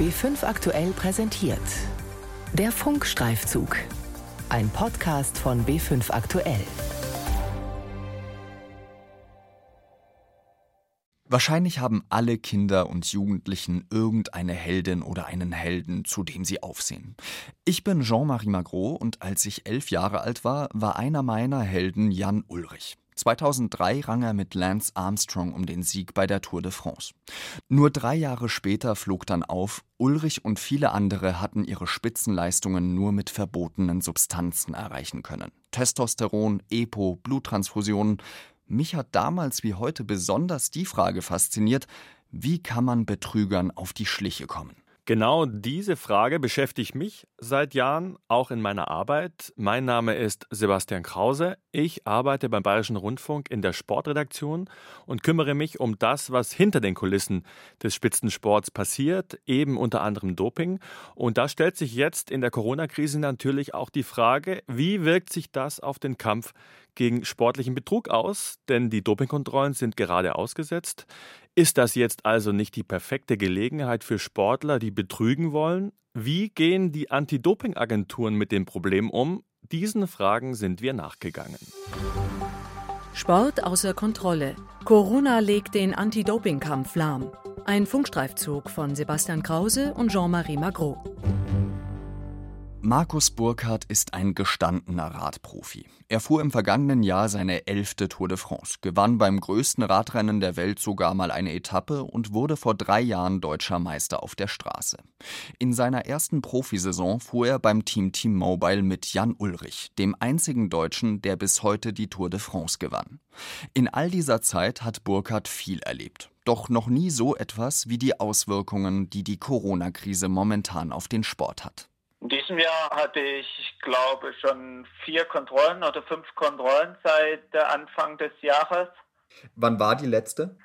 B5 aktuell präsentiert. Der Funkstreifzug. Ein Podcast von B5 aktuell. Wahrscheinlich haben alle Kinder und Jugendlichen irgendeine Heldin oder einen Helden, zu dem sie aufsehen. Ich bin Jean-Marie Magro und als ich elf Jahre alt war, war einer meiner Helden Jan Ulrich. 2003 rang er mit Lance Armstrong um den Sieg bei der Tour de France. Nur drei Jahre später flog dann auf, Ulrich und viele andere hatten ihre Spitzenleistungen nur mit verbotenen Substanzen erreichen können. Testosteron, EPO, Bluttransfusionen. Mich hat damals wie heute besonders die Frage fasziniert, wie kann man Betrügern auf die Schliche kommen? Genau diese Frage beschäftigt mich seit Jahren, auch in meiner Arbeit. Mein Name ist Sebastian Krause. Ich arbeite beim Bayerischen Rundfunk in der Sportredaktion und kümmere mich um das, was hinter den Kulissen des Spitzensports passiert, eben unter anderem Doping. Und da stellt sich jetzt in der Corona-Krise natürlich auch die Frage, wie wirkt sich das auf den Kampf gegen sportlichen Betrug aus, denn die Dopingkontrollen sind gerade ausgesetzt. Ist das jetzt also nicht die perfekte Gelegenheit für Sportler, die betrügen wollen? Wie gehen die Anti-Doping-Agenturen mit dem Problem um? Diesen Fragen sind wir nachgegangen. Sport außer Kontrolle. Corona legt den Anti-Doping-Kampf lahm. Ein Funkstreifzug von Sebastian Krause und Jean-Marie Magro. Markus Burkhardt ist ein gestandener Radprofi. Er fuhr im vergangenen Jahr seine elfte Tour de France, gewann beim größten Radrennen der Welt sogar mal eine Etappe und wurde vor drei Jahren deutscher Meister auf der Straße. In seiner ersten Profisaison fuhr er beim Team Team Mobile mit Jan Ulrich, dem einzigen Deutschen, der bis heute die Tour de France gewann. In all dieser Zeit hat Burkhardt viel erlebt. Doch noch nie so etwas wie die Auswirkungen, die die Corona-Krise momentan auf den Sport hat. In diesem Jahr hatte ich, ich glaube, schon vier Kontrollen oder fünf Kontrollen seit Anfang des Jahres. Wann war die letzte?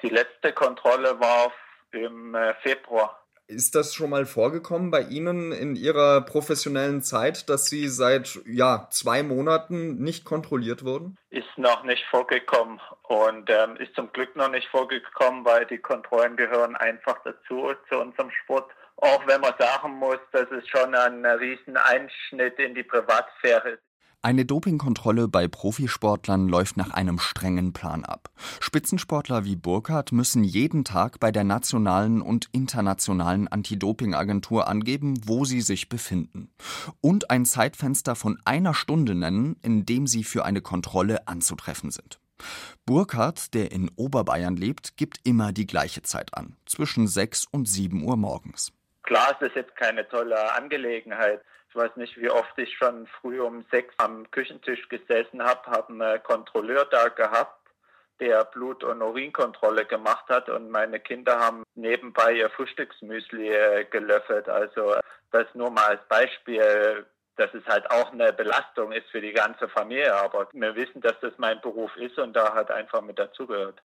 Die letzte Kontrolle war im äh, Februar. Ist das schon mal vorgekommen bei Ihnen in Ihrer professionellen Zeit, dass Sie seit ja, zwei Monaten nicht kontrolliert wurden? Ist noch nicht vorgekommen und ähm, ist zum Glück noch nicht vorgekommen, weil die Kontrollen gehören einfach dazu zu unserem Sport. Auch wenn man sagen muss, dass es schon ein riesen Einschnitt in die Privatsphäre ist. Eine Dopingkontrolle bei Profisportlern läuft nach einem strengen Plan ab. Spitzensportler wie Burkhardt müssen jeden Tag bei der nationalen und internationalen Anti-Doping-Agentur angeben, wo sie sich befinden. Und ein Zeitfenster von einer Stunde nennen, in dem sie für eine Kontrolle anzutreffen sind. Burkhardt, der in Oberbayern lebt, gibt immer die gleiche Zeit an, zwischen 6 und 7 Uhr morgens. Klar ist das jetzt keine tolle Angelegenheit. Ich weiß nicht, wie oft ich schon früh um sechs am Küchentisch gesessen habe, habe einen Kontrolleur da gehabt, der Blut- und Urinkontrolle gemacht hat und meine Kinder haben nebenbei ihr Frühstücksmüsli äh, gelöffelt. Also das nur mal als Beispiel, dass es halt auch eine Belastung ist für die ganze Familie. Aber wir wissen, dass das mein Beruf ist und da hat einfach mit dazugehört.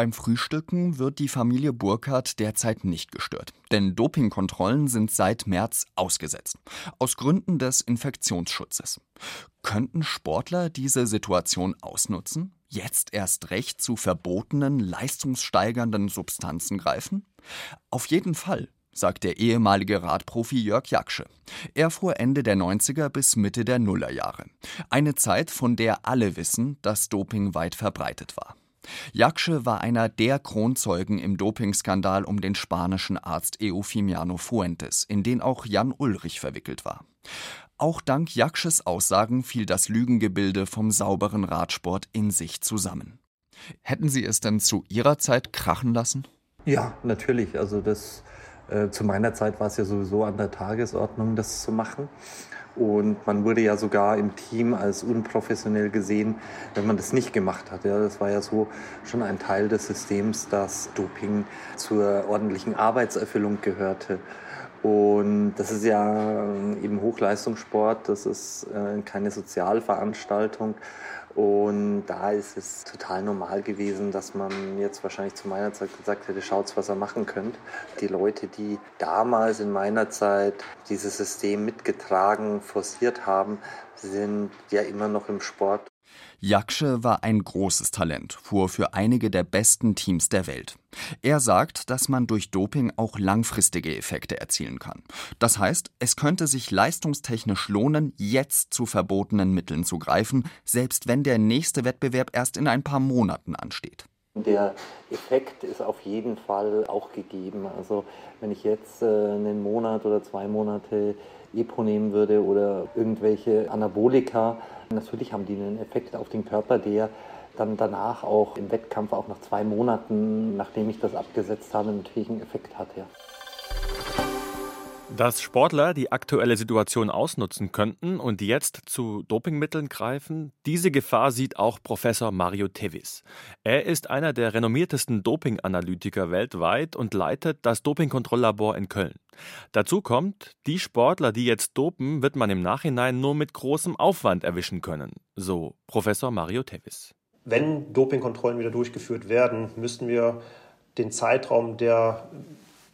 Beim Frühstücken wird die Familie Burkhardt derzeit nicht gestört, denn Dopingkontrollen sind seit März ausgesetzt, aus Gründen des Infektionsschutzes. Könnten Sportler diese Situation ausnutzen, jetzt erst recht zu verbotenen, leistungssteigernden Substanzen greifen? Auf jeden Fall, sagt der ehemalige Radprofi Jörg Jaksche. Er fuhr Ende der 90er bis Mitte der Nullerjahre. Eine Zeit, von der alle wissen, dass Doping weit verbreitet war. Jaksche war einer der Kronzeugen im Dopingskandal um den spanischen Arzt Eufemiano Fuentes, in den auch Jan Ulrich verwickelt war. Auch dank Jaksches Aussagen fiel das Lügengebilde vom sauberen Radsport in sich zusammen. Hätten Sie es denn zu Ihrer Zeit krachen lassen? Ja, natürlich. Also das äh, zu meiner Zeit war es ja sowieso an der Tagesordnung, das zu machen. Und man wurde ja sogar im Team als unprofessionell gesehen, wenn man das nicht gemacht hat. Ja, das war ja so schon ein Teil des Systems, dass Doping zur ordentlichen Arbeitserfüllung gehörte. Und das ist ja eben Hochleistungssport, das ist äh, keine Sozialveranstaltung. Und da ist es total normal gewesen, dass man jetzt wahrscheinlich zu meiner Zeit gesagt hätte, schaut, was ihr machen könnt. Die Leute, die damals in meiner Zeit dieses System mitgetragen, forciert haben, sind ja immer noch im Sport. Jaksche war ein großes Talent, fuhr für einige der besten Teams der Welt. Er sagt, dass man durch Doping auch langfristige Effekte erzielen kann. Das heißt, es könnte sich leistungstechnisch lohnen, jetzt zu verbotenen Mitteln zu greifen, selbst wenn der nächste Wettbewerb erst in ein paar Monaten ansteht. Der Effekt ist auf jeden Fall auch gegeben. Also wenn ich jetzt äh, einen Monat oder zwei Monate EPO nehmen würde oder irgendwelche Anabolika, natürlich haben die einen Effekt auf den Körper, der dann danach auch im Wettkampf, auch nach zwei Monaten, nachdem ich das abgesetzt habe, natürlich einen Effekt hat. Ja. Dass Sportler die aktuelle Situation ausnutzen könnten und jetzt zu Dopingmitteln greifen, diese Gefahr sieht auch Professor Mario Tevis. Er ist einer der renommiertesten Dopinganalytiker weltweit und leitet das Dopingkontrolllabor in Köln. Dazu kommt, die Sportler, die jetzt dopen, wird man im Nachhinein nur mit großem Aufwand erwischen können, so Professor Mario Tevis. Wenn Dopingkontrollen wieder durchgeführt werden, müssten wir den Zeitraum der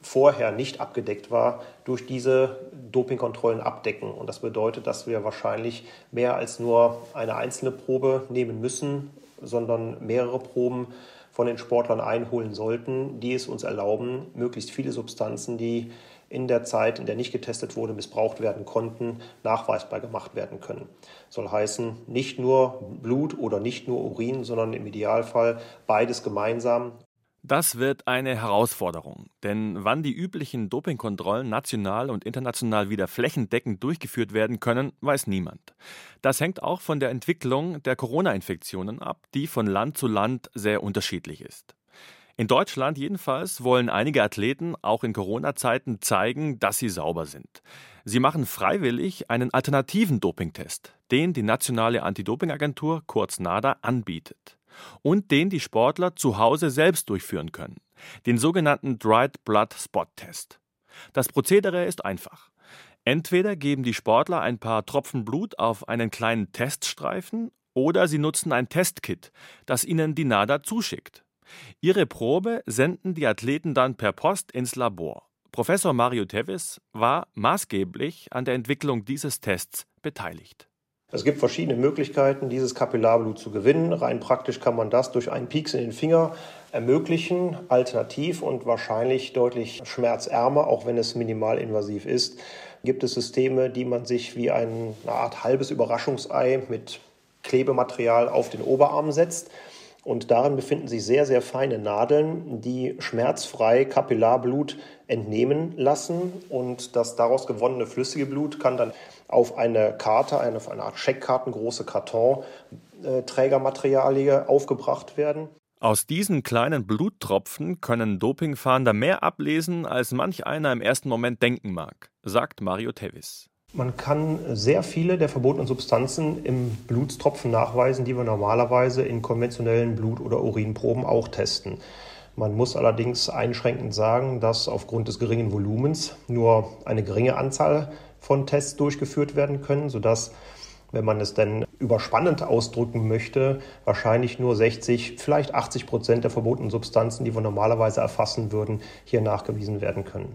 vorher nicht abgedeckt war, durch diese Dopingkontrollen abdecken. Und das bedeutet, dass wir wahrscheinlich mehr als nur eine einzelne Probe nehmen müssen, sondern mehrere Proben von den Sportlern einholen sollten, die es uns erlauben, möglichst viele Substanzen, die in der Zeit, in der nicht getestet wurde, missbraucht werden konnten, nachweisbar gemacht werden können. Soll heißen, nicht nur Blut oder nicht nur Urin, sondern im Idealfall beides gemeinsam. Das wird eine Herausforderung, denn wann die üblichen Dopingkontrollen national und international wieder flächendeckend durchgeführt werden können, weiß niemand. Das hängt auch von der Entwicklung der Corona-Infektionen ab, die von Land zu Land sehr unterschiedlich ist. In Deutschland jedenfalls wollen einige Athleten auch in Corona-Zeiten zeigen, dass sie sauber sind. Sie machen freiwillig einen alternativen Dopingtest, den die nationale Anti-Doping-Agentur kurz NADA anbietet und den die Sportler zu Hause selbst durchführen können, den sogenannten Dried Blood Spot Test. Das Prozedere ist einfach. Entweder geben die Sportler ein paar Tropfen Blut auf einen kleinen Teststreifen oder sie nutzen ein Testkit, das ihnen die NADA zuschickt. Ihre Probe senden die Athleten dann per Post ins Labor. Professor Mario Tevis war maßgeblich an der Entwicklung dieses Tests beteiligt. Es gibt verschiedene Möglichkeiten, dieses Kapillarblut zu gewinnen. Rein praktisch kann man das durch einen Pieks in den Finger ermöglichen, alternativ und wahrscheinlich deutlich schmerzärmer, auch wenn es minimalinvasiv ist. Gibt es Systeme, die man sich wie eine Art halbes Überraschungsei mit Klebematerial auf den Oberarm setzt. Und darin befinden sich sehr, sehr feine Nadeln, die schmerzfrei Kapillarblut entnehmen lassen. Und das daraus gewonnene flüssige Blut kann dann auf eine Karte, auf eine Art Scheckkarten, große Kartonträgermaterialie aufgebracht werden. Aus diesen kleinen Bluttropfen können Dopingfahnder mehr ablesen, als manch einer im ersten Moment denken mag, sagt Mario Tevis. Man kann sehr viele der verbotenen Substanzen im Blutstropfen nachweisen, die wir normalerweise in konventionellen Blut- oder Urinproben auch testen. Man muss allerdings einschränkend sagen, dass aufgrund des geringen Volumens nur eine geringe Anzahl von Tests durchgeführt werden können, sodass, wenn man es denn überspannend ausdrücken möchte, wahrscheinlich nur 60, vielleicht 80 Prozent der verbotenen Substanzen, die wir normalerweise erfassen würden, hier nachgewiesen werden können.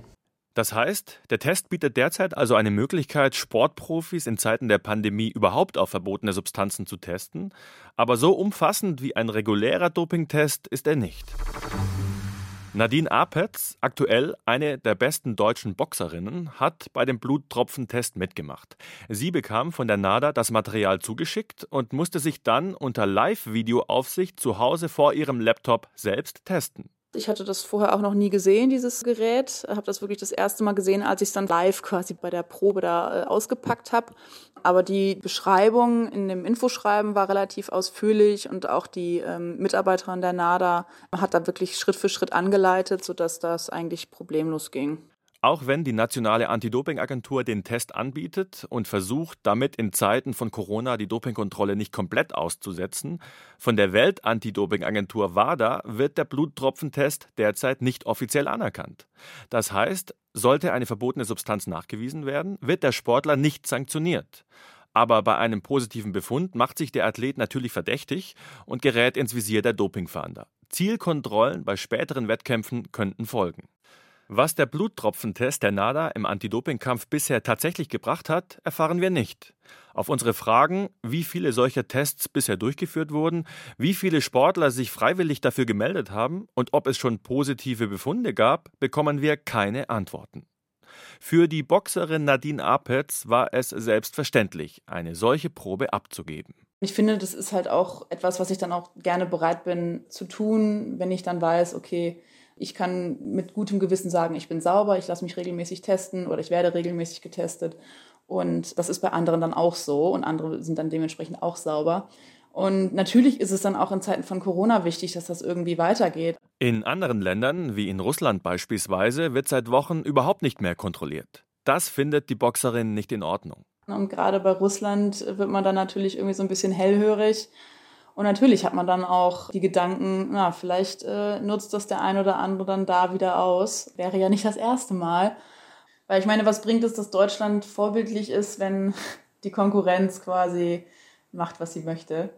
Das heißt, der Test bietet derzeit also eine Möglichkeit, Sportprofis in Zeiten der Pandemie überhaupt auf verbotene Substanzen zu testen, aber so umfassend wie ein regulärer Dopingtest ist er nicht. Nadine Apetz, aktuell eine der besten deutschen Boxerinnen, hat bei dem Bluttropfentest mitgemacht. Sie bekam von der NADA das Material zugeschickt und musste sich dann unter Live-Videoaufsicht zu Hause vor ihrem Laptop selbst testen. Ich hatte das vorher auch noch nie gesehen, dieses Gerät. Habe das wirklich das erste Mal gesehen, als ich es dann live quasi bei der Probe da äh, ausgepackt habe. Aber die Beschreibung in dem Infoschreiben war relativ ausführlich und auch die ähm, Mitarbeiterin der NADA hat da wirklich Schritt für Schritt angeleitet, sodass das eigentlich problemlos ging. Auch wenn die nationale Anti-Doping-Agentur den Test anbietet und versucht, damit in Zeiten von Corona die Dopingkontrolle nicht komplett auszusetzen, von der Welt-Anti-Doping-Agentur WADA wird der Bluttropfentest derzeit nicht offiziell anerkannt. Das heißt, sollte eine verbotene Substanz nachgewiesen werden, wird der Sportler nicht sanktioniert. Aber bei einem positiven Befund macht sich der Athlet natürlich verdächtig und gerät ins Visier der Dopingfahnder. Zielkontrollen bei späteren Wettkämpfen könnten folgen. Was der Bluttropfentest der NADA im Anti-Doping-Kampf bisher tatsächlich gebracht hat, erfahren wir nicht. Auf unsere Fragen, wie viele solcher Tests bisher durchgeführt wurden, wie viele Sportler sich freiwillig dafür gemeldet haben und ob es schon positive Befunde gab, bekommen wir keine Antworten. Für die Boxerin Nadine Apetz war es selbstverständlich, eine solche Probe abzugeben. Ich finde, das ist halt auch etwas, was ich dann auch gerne bereit bin zu tun, wenn ich dann weiß, okay, ich kann mit gutem Gewissen sagen, ich bin sauber, ich lasse mich regelmäßig testen oder ich werde regelmäßig getestet. Und das ist bei anderen dann auch so und andere sind dann dementsprechend auch sauber. Und natürlich ist es dann auch in Zeiten von Corona wichtig, dass das irgendwie weitergeht. In anderen Ländern, wie in Russland beispielsweise, wird seit Wochen überhaupt nicht mehr kontrolliert. Das findet die Boxerin nicht in Ordnung. Und gerade bei Russland wird man dann natürlich irgendwie so ein bisschen hellhörig und natürlich hat man dann auch die Gedanken, na, vielleicht äh, nutzt das der ein oder andere dann da wieder aus. Wäre ja nicht das erste Mal. Weil ich meine, was bringt es, dass Deutschland vorbildlich ist, wenn die Konkurrenz quasi macht, was sie möchte?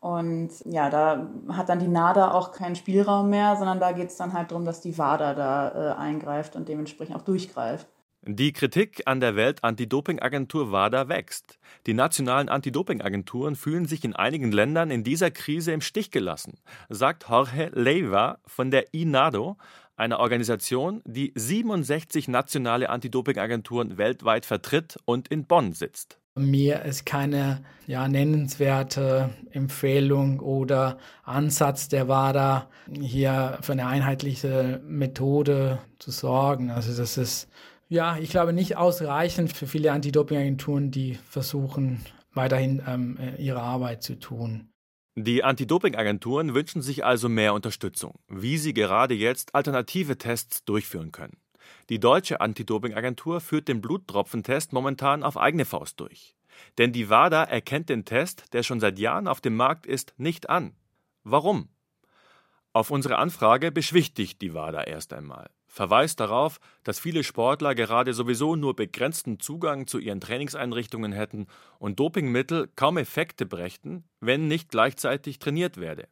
Und ja, da hat dann die NADA auch keinen Spielraum mehr, sondern da geht es dann halt darum, dass die WADA da äh, eingreift und dementsprechend auch durchgreift. Die Kritik an der Welt-Anti-Doping-Agentur WADA wächst. Die nationalen Anti-Doping-Agenturen fühlen sich in einigen Ländern in dieser Krise im Stich gelassen, sagt Jorge Leiva von der INADO, einer Organisation, die 67 nationale Anti-Doping-Agenturen weltweit vertritt und in Bonn sitzt. Mir ist keine ja, nennenswerte Empfehlung oder Ansatz der WADA, hier für eine einheitliche Methode zu sorgen. Also das ist ja, ich glaube nicht ausreichend für viele Anti-Doping-Agenturen, die versuchen, weiterhin ähm, äh, ihre Arbeit zu tun. Die Anti-Doping-Agenturen wünschen sich also mehr Unterstützung, wie sie gerade jetzt alternative Tests durchführen können. Die deutsche Anti-Doping-Agentur führt den Bluttropfentest momentan auf eigene Faust durch. Denn die WADA erkennt den Test, der schon seit Jahren auf dem Markt ist, nicht an. Warum? Auf unsere Anfrage beschwichtigt die WADA erst einmal verweist darauf, dass viele Sportler gerade sowieso nur begrenzten Zugang zu ihren Trainingseinrichtungen hätten und Dopingmittel kaum Effekte brächten, wenn nicht gleichzeitig trainiert werde.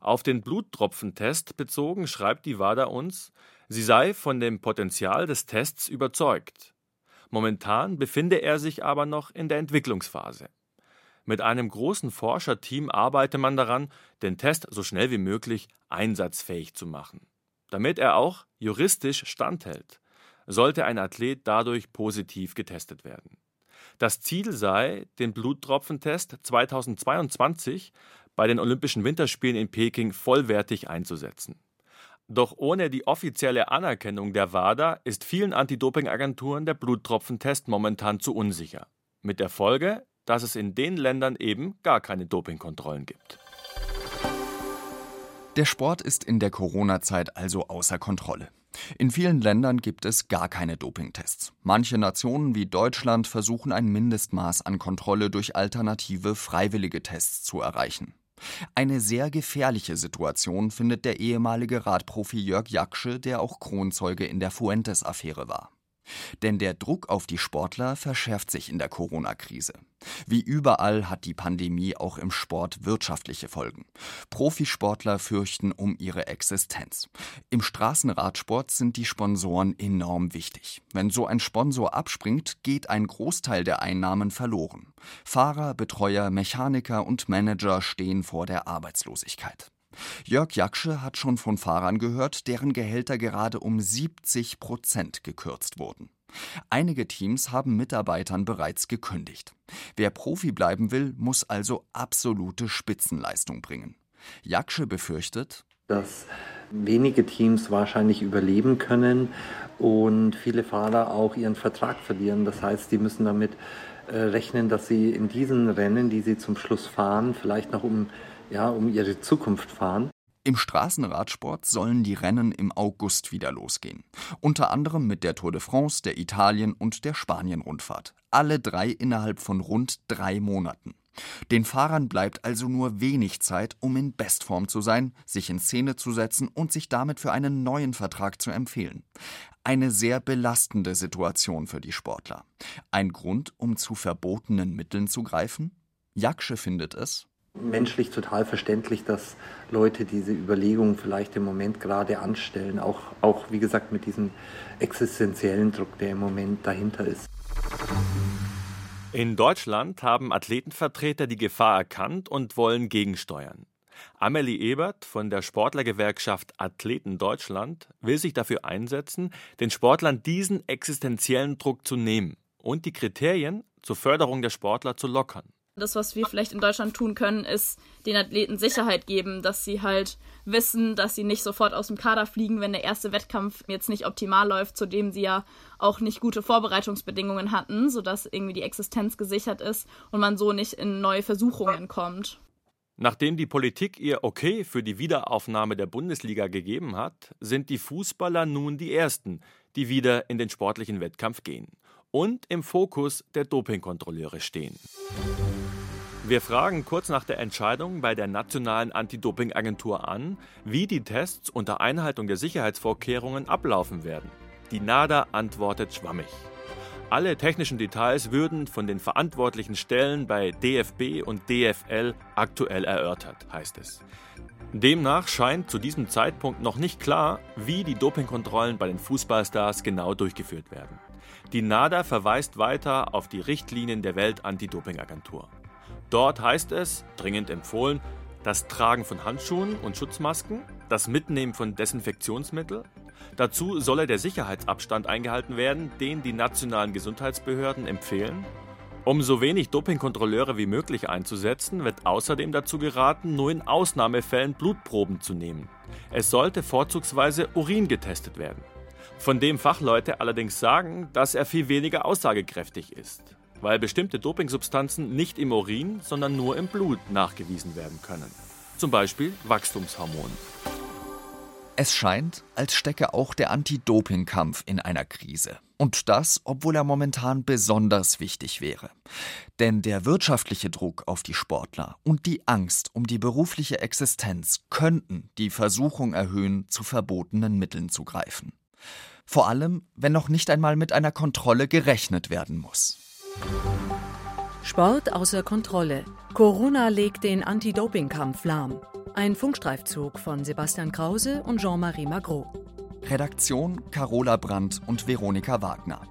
Auf den Bluttropfentest bezogen schreibt die WADA uns, sie sei von dem Potenzial des Tests überzeugt. Momentan befinde er sich aber noch in der Entwicklungsphase. Mit einem großen Forscherteam arbeite man daran, den Test so schnell wie möglich einsatzfähig zu machen damit er auch juristisch standhält, sollte ein Athlet dadurch positiv getestet werden. Das Ziel sei, den Bluttropfentest 2022 bei den Olympischen Winterspielen in Peking vollwertig einzusetzen. Doch ohne die offizielle Anerkennung der WADA ist vielen Anti-Doping-Agenturen der Bluttropfentest momentan zu unsicher. Mit der Folge, dass es in den Ländern eben gar keine Dopingkontrollen gibt. Der Sport ist in der Corona-Zeit also außer Kontrolle. In vielen Ländern gibt es gar keine Dopingtests. Manche Nationen wie Deutschland versuchen ein Mindestmaß an Kontrolle durch alternative freiwillige Tests zu erreichen. Eine sehr gefährliche Situation findet der ehemalige Radprofi Jörg Jaksche, der auch Kronzeuge in der Fuentes-Affäre war. Denn der Druck auf die Sportler verschärft sich in der Corona-Krise. Wie überall hat die Pandemie auch im Sport wirtschaftliche Folgen. Profisportler fürchten um ihre Existenz. Im Straßenradsport sind die Sponsoren enorm wichtig. Wenn so ein Sponsor abspringt, geht ein Großteil der Einnahmen verloren. Fahrer, Betreuer, Mechaniker und Manager stehen vor der Arbeitslosigkeit. Jörg Jaksche hat schon von Fahrern gehört, deren Gehälter gerade um 70 Prozent gekürzt wurden. Einige Teams haben Mitarbeitern bereits gekündigt. Wer Profi bleiben will, muss also absolute Spitzenleistung bringen. Jaksche befürchtet, dass wenige Teams wahrscheinlich überleben können und viele Fahrer auch ihren Vertrag verlieren. Das heißt, die müssen damit äh, rechnen, dass sie in diesen Rennen, die sie zum Schluss fahren, vielleicht noch um ja, um ihre Zukunft fahren. Im Straßenradsport sollen die Rennen im August wieder losgehen. Unter anderem mit der Tour de France, der Italien- und der Spanien-Rundfahrt. Alle drei innerhalb von rund drei Monaten. Den Fahrern bleibt also nur wenig Zeit, um in Bestform zu sein, sich in Szene zu setzen und sich damit für einen neuen Vertrag zu empfehlen. Eine sehr belastende Situation für die Sportler. Ein Grund, um zu verbotenen Mitteln zu greifen? Jaksche findet es menschlich total verständlich, dass Leute diese Überlegungen vielleicht im Moment gerade anstellen, auch, auch wie gesagt mit diesem existenziellen Druck, der im Moment dahinter ist. In Deutschland haben Athletenvertreter die Gefahr erkannt und wollen gegensteuern. Amelie Ebert von der Sportlergewerkschaft Athleten Deutschland will sich dafür einsetzen, den Sportlern diesen existenziellen Druck zu nehmen und die Kriterien zur Förderung der Sportler zu lockern. Das, was wir vielleicht in Deutschland tun können, ist den Athleten Sicherheit geben, dass sie halt wissen, dass sie nicht sofort aus dem Kader fliegen, wenn der erste Wettkampf jetzt nicht optimal läuft, zu dem sie ja auch nicht gute Vorbereitungsbedingungen hatten, sodass irgendwie die Existenz gesichert ist und man so nicht in neue Versuchungen kommt. Nachdem die Politik ihr Okay für die Wiederaufnahme der Bundesliga gegeben hat, sind die Fußballer nun die Ersten, die wieder in den sportlichen Wettkampf gehen und im Fokus der Dopingkontrolleure stehen. Wir fragen kurz nach der Entscheidung bei der Nationalen Anti-Doping-Agentur an, wie die Tests unter Einhaltung der Sicherheitsvorkehrungen ablaufen werden. Die NADA antwortet schwammig. Alle technischen Details würden von den verantwortlichen Stellen bei DFB und DFL aktuell erörtert, heißt es. Demnach scheint zu diesem Zeitpunkt noch nicht klar, wie die Dopingkontrollen bei den Fußballstars genau durchgeführt werden. Die NADA verweist weiter auf die Richtlinien der Welt-Anti-Doping-Agentur. Dort heißt es, dringend empfohlen, das Tragen von Handschuhen und Schutzmasken, das Mitnehmen von Desinfektionsmittel, Dazu solle der Sicherheitsabstand eingehalten werden, den die nationalen Gesundheitsbehörden empfehlen. Um so wenig Dopingkontrolleure wie möglich einzusetzen, wird außerdem dazu geraten, nur in Ausnahmefällen Blutproben zu nehmen. Es sollte vorzugsweise Urin getestet werden. Von dem Fachleute allerdings sagen, dass er viel weniger aussagekräftig ist, weil bestimmte Dopingsubstanzen nicht im Urin, sondern nur im Blut nachgewiesen werden können. Zum Beispiel Wachstumshormone. Es scheint, als stecke auch der Anti-Doping-Kampf in einer Krise. Und das, obwohl er momentan besonders wichtig wäre. Denn der wirtschaftliche Druck auf die Sportler und die Angst um die berufliche Existenz könnten die Versuchung erhöhen, zu verbotenen Mitteln zu greifen. Vor allem, wenn noch nicht einmal mit einer Kontrolle gerechnet werden muss. Sport außer Kontrolle. Corona legt den Anti-Doping-Kampf lahm. Ein Funkstreifzug von Sebastian Krause und Jean-Marie Magro. Redaktion Carola Brandt und Veronika Wagner.